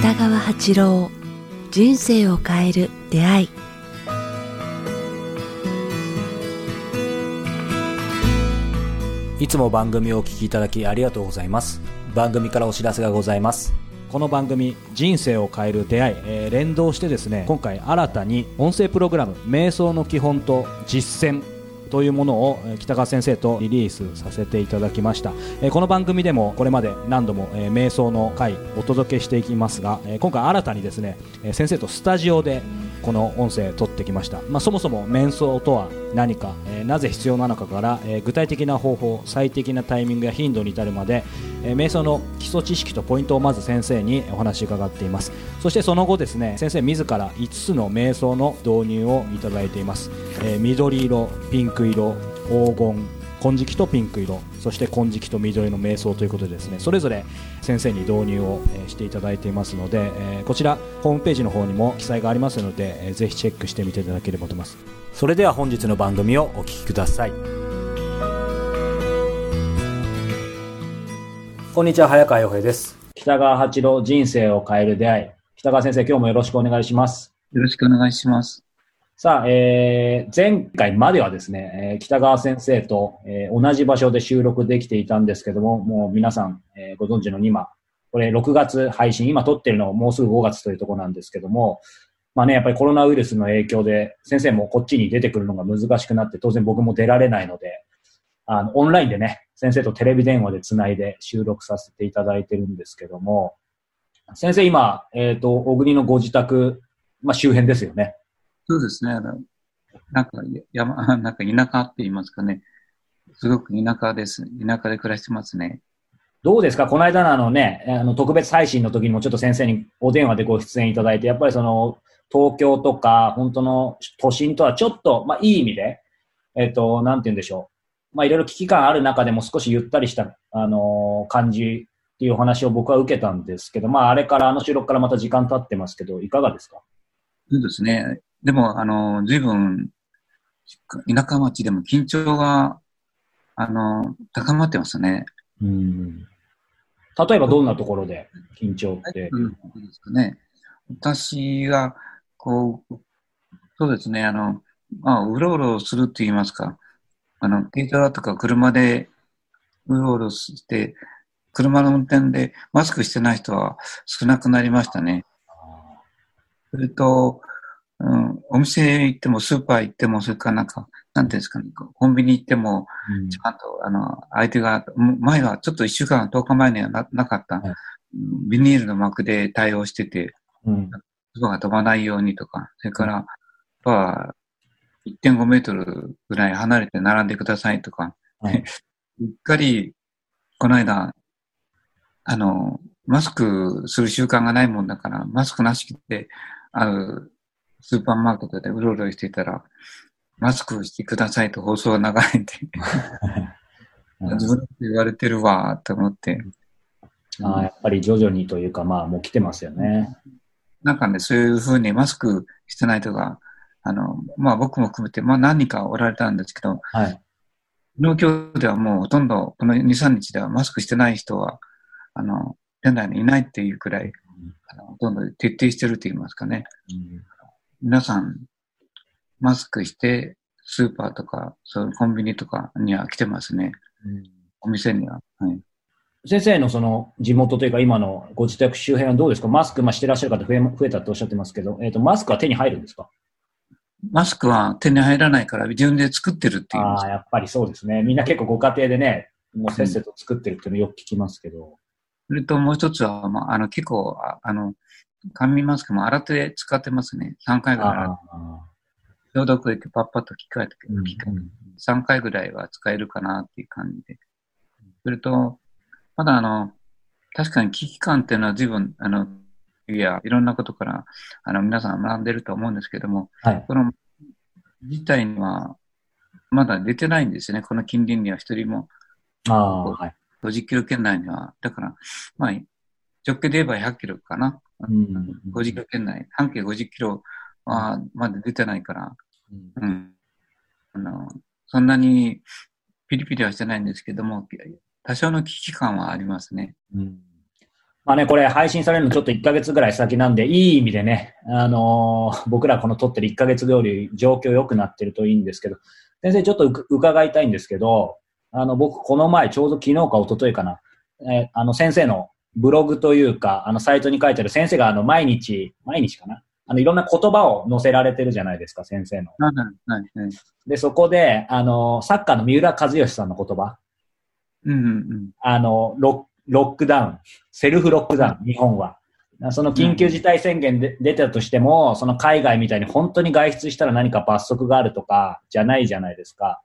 北川八郎人生を変える出会い。いつも番組をお聞きいただきありがとうございます。番組からお知らせがございます。この番組「人生を変える出会い」えー連動してですね今回新たに音声プログラム「瞑想の基本と実践」というものを北川先生とリリースさせていただきました。えこの番組でもこれまで何度もえ瞑想の回お届けしていきますがえ今回新たにですねえ先生とスタジオでこの音声撮ってきました、まあ、そもそも瞑想とは何か、えなぜ必要なのかから、え具体的な方法最適なタイミングや頻度に至るまで、えー瞑想の基礎知識とポイントをまず先生にお話伺っています。そしてその後ですね先生自ら5つの瞑想の導入をいただいています、えー緑色ピンク色黄金金色とピンク色そして金色と緑の瞑想ということでですねそれぞれ先生に導入をしていただいていますので、えーこちらホームページの方にも記載がありますので、えーぜひチェックしてみていただければと思います。それでは本日の番組をお聞きください。こんにちは早川洋平です。北川八郎人生を変える出会い。北川先生今日もよろしくお願いします。よろしくお願いします。さあ、えー前回まではですね、えー北川先生と、えー同じ場所で収録できていたんですけども、もう皆さん、えーご存知の今、これ6月配信、今撮ってるのもうすぐ5月というところなんですけども、まあね、やっぱりコロナウイルスの影響で、先生もこっちに出てくるのが難しくなって、当然僕も出られないので、あの、オンラインでね、先生とテレビ電話でつないで収録させていただいてるんですけども、先生今、えっ、と、小国のご自宅、まあ周辺ですよね。そうですね。なんか山、なんか田舎って言いますかね。すごく田舎です。田舎で暮らしてますね。どうですか？この間のあのね、あの特別配信の時にもちょっと先生にお電話でご出演いただいて、やっぱりその東京とか本当の都心とはちょっと、まあいい意味で、えっ、と、なんて言うんでしょう。まあいろいろ危機感ある中でも少しゆったりした、あの感じっていうお話を僕は受けたんですけど、まああれからあの収録からまた時間経ってますけど、いかがですか？そうですね。でも、あの、随分、田舎町でも緊張が、あの、高まってますね。うん。例えばどんなところで緊張って？うん、ですかね。私が、こう、そうですね、あの、まあ、うろうろするって言いますか、あの、軽トラとか車でうろうろして、車の運転でマスクしてない人は少なくなりましたね。それと、うん、お店行っても、スーパー行っても、それからなんか、なんていうんですかね、コンビニ行っても、うんちゃんと、あの、相手が、前はちょっと一週間、10日前にはななかった、はいビニールの膜で対応してて、うん。唾が飛ばないようにとか、それから、やっぱ、1.5メートルぐらい離れて並んでくださいとか、はい。うっかり、この間、あの、マスクする習慣がないもんだから、マスクなしで、あるスーパーマーケットでうろうろしていたら、マスクしてくださいと放送が流れて、自分で言われてるわ、と思って、あーやっぱり徐々にというか、まあもう来てますよね。なんかね、そういうふうにマスクしてない人が、あの、まあ僕も含めて、まあ何人かおられたんですけど、はい。農協ではもうほとんど、この2、3日ではマスクしてない人は、あの、店内にいないっていうくらい、あのほとんど徹底してると言いますかね。うん皆さん、マスクして、スーパーとか、そういうコンビニとかには来てますね。お店には。はい。先生のその地元というか今のご自宅周辺はどうですか？マスク、まあ、してらっしゃる方増え増えたっておっしゃってますけど、えっ、と、マスクは手に入るんですか？マスクは手に入らないから自分で作ってるって言いますああ、。やっぱりそうですね。みんな結構ご家庭でね、もうせっせと作ってるっていうのよく聞きますけど。それともう一つは、まあ、あの、結構、ああの、紙マスクも洗って使ってますね。3回ぐらい洗って。あ消毒液パッパッと機械とーうん機械3回ぐらいは使えるかなっていう感じで。それと、まだあの、確かに危機感っていうのは随分、あの、いや、いろんなことから、あの、皆さん学んでると思うんですけども、はい。この事態には、まだ出てないんですよね。この近隣には一人も、ああ、はい。50キロ圏内には。だから、まあ、直径で言えば100キロかな。うん50キロ圏内、半径50キロはまだ出てないから、うんうん。あの、そんなにピリピリはしてないんですけども、多少の危機感はありますね。うんまあね、これ配信されるのちょっと1ヶ月ぐらい先なんで、いい意味でね、あのー、僕らこの撮ってる1ヶ月通り状況良くなってるといいんですけど、先生ちょっと伺いたいんですけど、あの、僕この前ちょうど昨日か一昨日かな、えー、あの先生のブログというか、あのサイトに書いてある先生があの毎日、毎日かなあのいろんな言葉を載せられてるじゃないですか、先生の。はいはいはい、で、そこで、あの、サッカーの三浦知良さんの言葉。うんうんうん。あの、ロロックダウン、セルフロックダウン、日本は。その緊急事態宣言で出たとしても、その海外みたいに本当に外出したら何か罰則があるとかじゃないじゃないですか。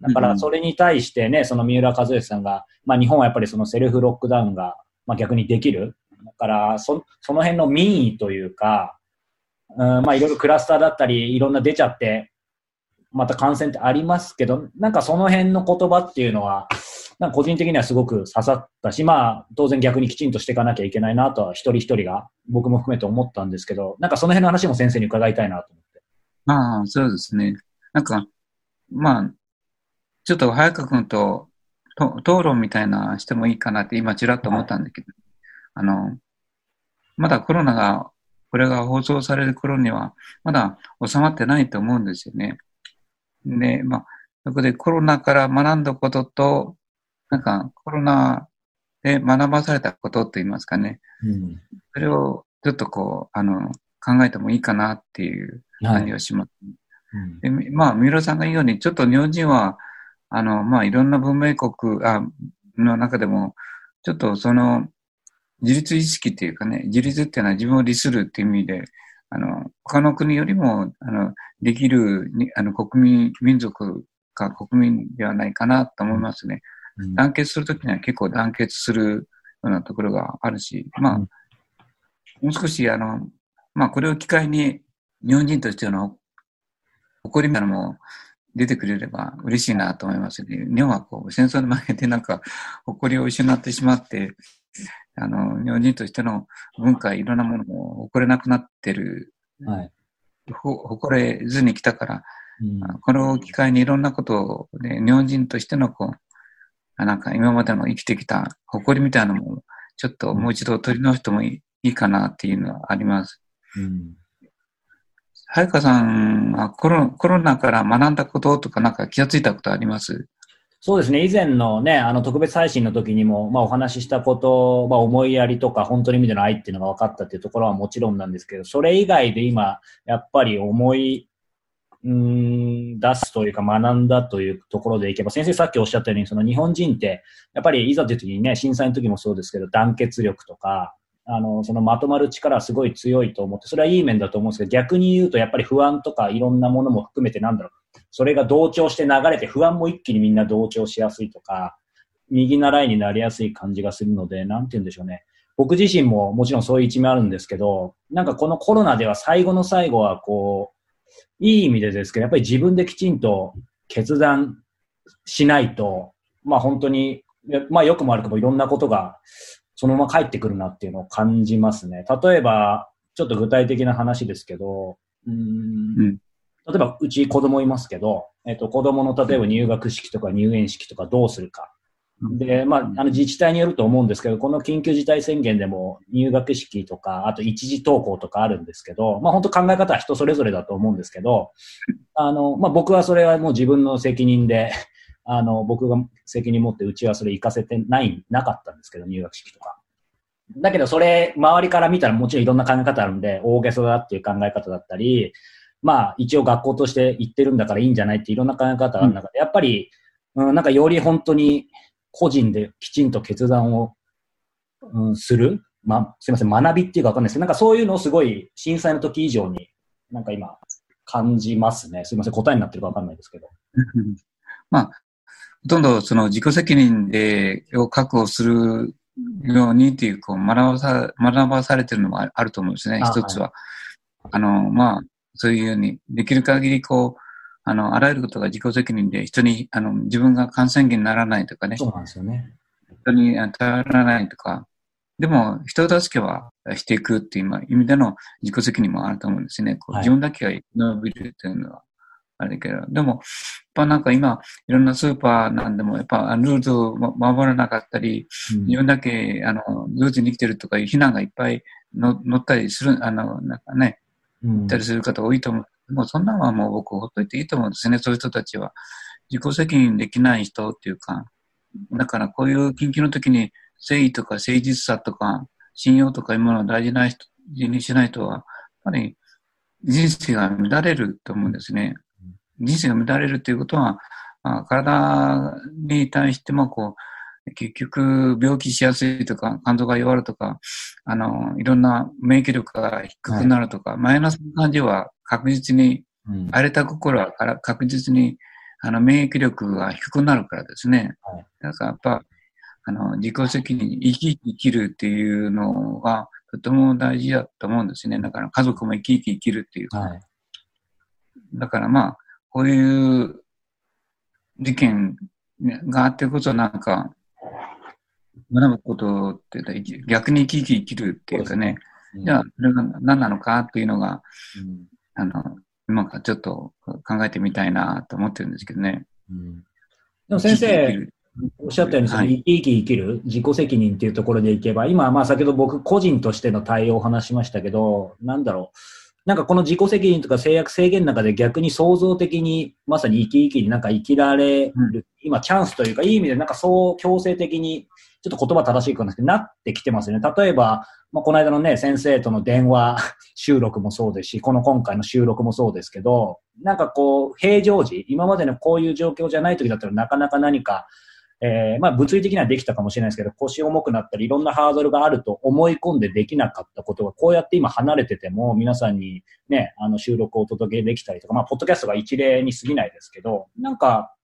だからそれに対してね、その三浦知良さんが、まあ日本はやっぱりそのセルフロックダウンが、まあ逆にできる。だからそ、その辺の民意というか、うん、まあいろいろクラスターだったり、いろんな出ちゃって、また感染ってありますけど、なんかその辺の言葉っていうのは、なんか個人的にはすごく刺さったし、まあ、当然逆にきちんとしていかなきゃいけないなとは、一人一人が、僕も含めて思ったんですけど、なんかその辺の話も先生に伺いたいなと思って。ああ、そうですね。なんか、まあ、ちょっと早川君とと討論みたいなしてもいいかなって今ちらっと思ったんだけど、はい、あの、まだコロナが、これが放送される頃には、まだ収まってないと思うんですよね。で、まあ、そこでコロナから学んだことと、なんかコロナで学ばされたことって言いますかね。うん、それをちょっとこう、あの、考えてもいいかなっていう感じがします。はいうん、でまあ、三浦さんが言うように、ちょっと日本人は、あの、まあ、いろんな文明国あの中でも、ちょっとその、自立意識っていうかね、自立っていうのは自分を利するっていう意味で、あの、他の国よりも、あの、できる、あの、国民、民族か国民ではないかなと思いますね。団結するときには結構団結するようなところがあるし、まあ、もう少し、あの、まあ、これを機会に日本人としての誇りみたいなのも出てくれれば嬉しいなと思いますね。日本はこう戦争に負けてなんか誇りを失ってしまって、あの、日本人としての文化、いろんなものも誇れなくなってる。はい。誇れずに来たから、うん、これを機会にいろんなことを、ね、日本人としてのこう、なんか今までの生きてきた誇りみたいなのも、ちょっともう一度取り直してもいいかなっていうのはあります。うん。早川さんはコロコロナから学んだこととかなんか気がついたことあります？そうですね。以前のね、あの特別配信の時にも、まあお話ししたこと、まあ思いやりとか本当に意味での愛っていうのが分かったっていうところはもちろんなんですけど、それ以外で今、やっぱり思いうん出すというか学んだというところでいけば、先生さっきおっしゃったように、その日本人って、やっぱりいざという時にね、震災の時もそうですけど、団結力とか、あの、そのまとまる力はすごい強いと思って、それはいい面だと思うんですけど、逆に言うとやっぱり不安とかいろんなものも含めてなんだろう、それが同調して流れて不安も一気にみんな同調しやすいとか、右習いになりやすい感じがするので、なんて言うんでしょうね。僕自身ももちろんそういう一面あるんですけど、なんかこのコロナでは最後の最後はこう、いい意味でですけど、やっぱり自分できちんと決断しないと、まあ本当に、まあ良くも悪くもいろんなことがそのまま返ってくるなっていうのを感じますね。例えば、ちょっと具体的な話ですけど、うん、例えばうち子供いますけど、えっと子供の例えば入学式とか入園式とかどうするか。で、まあ、あの自治体によると思うんですけど、この緊急事態宣言でも入学式とか、あと一時登校とかあるんですけど、まあ本当考え方は人それぞれだと思うんですけど、あの、まあ僕はそれはもう自分の責任で、あの、僕が責任持ってうちはそれ行かせてない、なかったんですけど、入学式とか。だけどそれ、周りから見たらもちろんいろんな考え方あるんで、大げさだっていう考え方だったり、まあ一応学校として行ってるんだからいいんじゃないっていろんな考え方がある中で、やっぱり、うん、なんかより本当に個人できちんと決断を、うん、する、ま、すいません、学びっていうかわかんないですけど、なんかそういうのをすごい震災の時以上に、なんか今、感じますね。すいません、答えになってるかわかんないですけど。まあ、ほとんどその自己責任で、を確保するようにっていう、こう、学ばさ、学ばされてるのもあると思うんですね、一つは。あの、まあ、そういうように、できる限りこう、あの、あらゆることが自己責任で、人に、あの、自分が感染源にならないとかね。そうなんですよね。人に頼らないとか。でも、人助けはしていくっていう意味での自己責任もあると思うんですね。こう自分だけが伸びるっていうのは、あれだけど、でも、やっぱなんか今、いろんなスーパーなんでも、やっぱルールを守らなかったり、うん自分だけ、あの、ルーズに生きてるとかいう非難がいっぱいの乗ったりする、あの、なんかね、うん行ったりする方多いと思う。もうそんなのはもう僕ほっといていいと思うんですね、そういう人たちは。自己責任できない人っていうか、だからこういう緊急の時に誠意とか誠実さとか信用とかいうものを大事な人にしない人は、やっぱり人生が乱れると思うんですね。人生が乱れるっていうことは、まあ体に対してもこう、結局病気しやすいとか、肝臓が弱るとか、あの、いろんな免疫力が低くなるとか、マイナスな感じは確実に、うん荒れた心はから確実に、あの、免疫力が低くなるからですね。はいだからやっぱ、あの、自己責任、生き生き生きるっていうのが、とても大事だと思うんですね。だから家族も生き生き生きるっていうか。はい。だからまあ、こういう事件があってこそなんか、学ぶことって逆に生き生き生きるっていうかね、うんじゃあ、それが何なのかっていうのが、うん。あの、今からちょっと考えてみたいなと思ってるんですけどね。うん。でも先生おっしゃったように、そのはい生き生き生きる、自己責任っていうところでいけば、今、まあ先ほど僕個人としての対応を話しましたけど、なんだろう。なんかこの自己責任とか制約制限の中で逆に創造的にまさに生き生きになんか生きられる、うん今チャンスというかいい意味でなんかそう強制的にちょっと言葉正しいかななってきてますよね。例えば、まあ、この間のね、先生との電話 収録もそうですし、この今回の収録もそうですけど、なんかこう、平常時、今までのこういう状況じゃない時だったらなかなか何かえーまあ物理的にはできたかもしれないですけど、腰重くなったり、いろんなハードルがあると思い込んでできなかったことが、こうやって今離れてても、皆さんにね、あの収録をお届けできたりとか、まあ、ポッドキャストが一例に過ぎないですけど、なんか、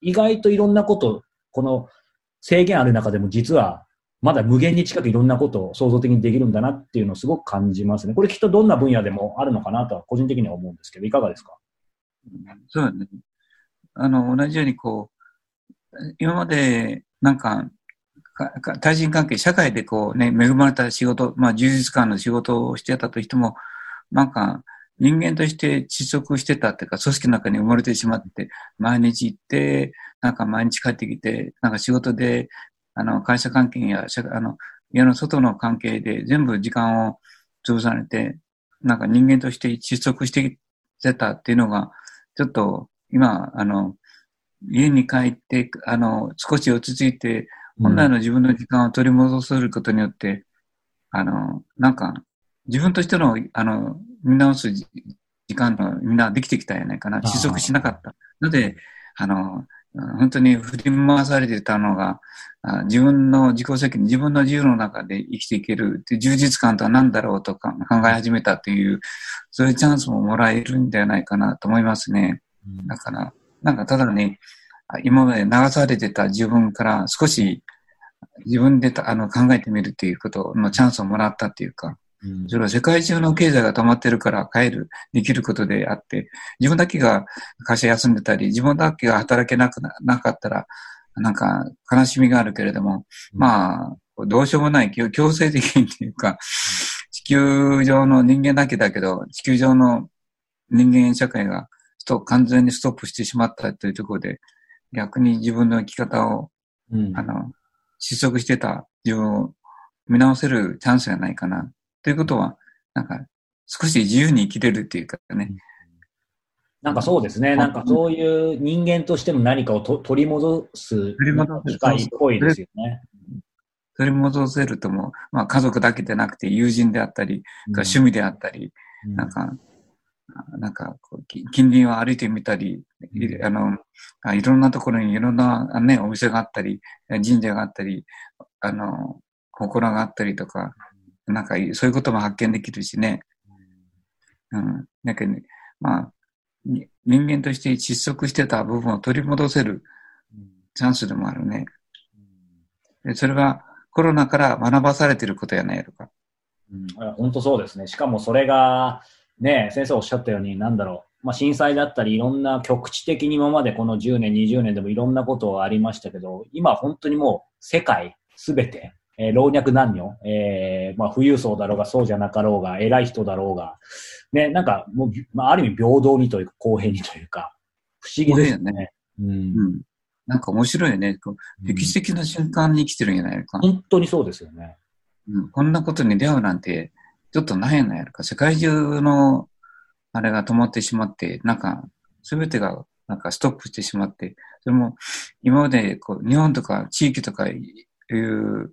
意外といろんなこと、この制限ある中でも実は、まだ無限に近くいろんなことを創造的にできるんだなっていうのをすごく感じますね。これきっとどんな分野でもあるのかなとは個人的には思うんですけど、いかがですか？そうだね。あの、同じようにこう、今まで、なんか、か対人関係、社会でこうね、恵まれた仕事、まあ充実感の仕事をしてたとしても、なんか、人間として窒息してたっていうか、組織の中に埋もれてしまって、毎日行って、なんか毎日帰ってきて、なんか仕事で、あの、会社関係や、あの、家の外の関係で全部時間を潰されて、なんか人間として窒息してきてたっていうのが、ちょっと今、あの、家に帰って、あの、少し落ち着いて、本来の自分の時間を取り戻せることによって、あの、なんか、自分としての、あの、見直す時時間がみんなできてきたんじゃないかな。ー失速しなかった。ので、あの、本当に振り回されてたのが、あ自分の自己責任、自分の自由の中で生きていける充実感とは何だろうとか考え始めたという、そういうチャンスももらえるんじゃないかなと思いますね。うんだから、なんかただね、あ今まで流されてた自分から少し自分でたあの考えてみるっていうことのチャンスをもらったっていうか、うん。それは世界中の経済が止まってるから帰る、できることであって、自分だけが会社休んでたり、自分だけが働けなくななかったら、なんか悲しみがあるけれども、まあ、どうしようもない強強制的にっていうか、地球上の人間だけだけど、地球上の人間社会がスト完全にストップしてしまったというところで、逆に自分の生き方を、うんあの、失速してた自分を見直せるチャンスじゃないかな。ということは、なんか、少し自由に生きれるっていうかね。なんかそうですね。なんかそういう人間としての何かをと取り戻す取り戻す機会っぽいですよね。取り戻せるとも、まあ家族だけでなくて友人であったり、趣味であったり、うんなんか、なんかこう、き近隣を歩いてみたり、いあの、あいろんなところにいろんな、あね、お店があったり、神社があったり、あの、心があったりとか、なんかそういうことも発見できるしね。うん。だけど、ね、まあ、に人間として窒息してた部分を取り戻せるチャンスでもあるね。でそれはコロナから学ばされてることやないとか。うん、本当そうですね。しかもそれが、ね、先生おっしゃったように、なんだろう、まあ、震災だったり、いろんな局地的に今までこの10年、20年でもいろんなことがありましたけど、今本当にもう世界すべて、えー老若男女、えーまあ、富裕層だろうが、そうじゃなかろうが、偉い人だろうが、ね、なんかもう、まあ、ある意味平等にというか、公平にというか、不思議ですねね。うんうん。なんか面白いよね。歴史的な瞬間に生きてるんじゃないのか。本当にそうですよね。うん、こんなことに出会うなんて、ちょっとないのやろか。世界中の、あれが止まってしまって、なんか、すべてが、なんかストップしてしまって、それも、今まで、こう、日本とか地域とかいう、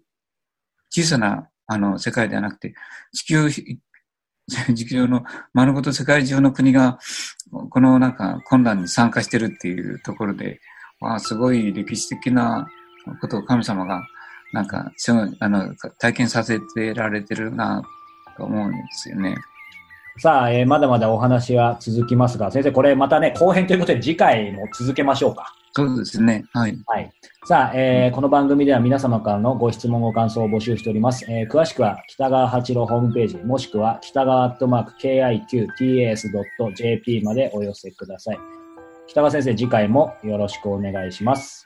小さな、あの、世界ではなくて、地球、地球の丸ごと世界中の国が、このなんか混乱に参加してるっていうところで、わあ、すごい歴史的なことを神様がなんか、すごい、あの、体験させてられてるな、と思うんですよね。さあ、えーまだまだお話は続きますが、先生、これまたね、後編ということで次回も続けましょうか。そうですね。はい。はい。さあ、えーこの番組では皆様からのご質問、ご感想を募集しております。えー詳しくは北川八郎ホームページ、もしくは北川アットマーク KIQTAS.jp までお寄せください。北川先生、次回もよろしくお願いします。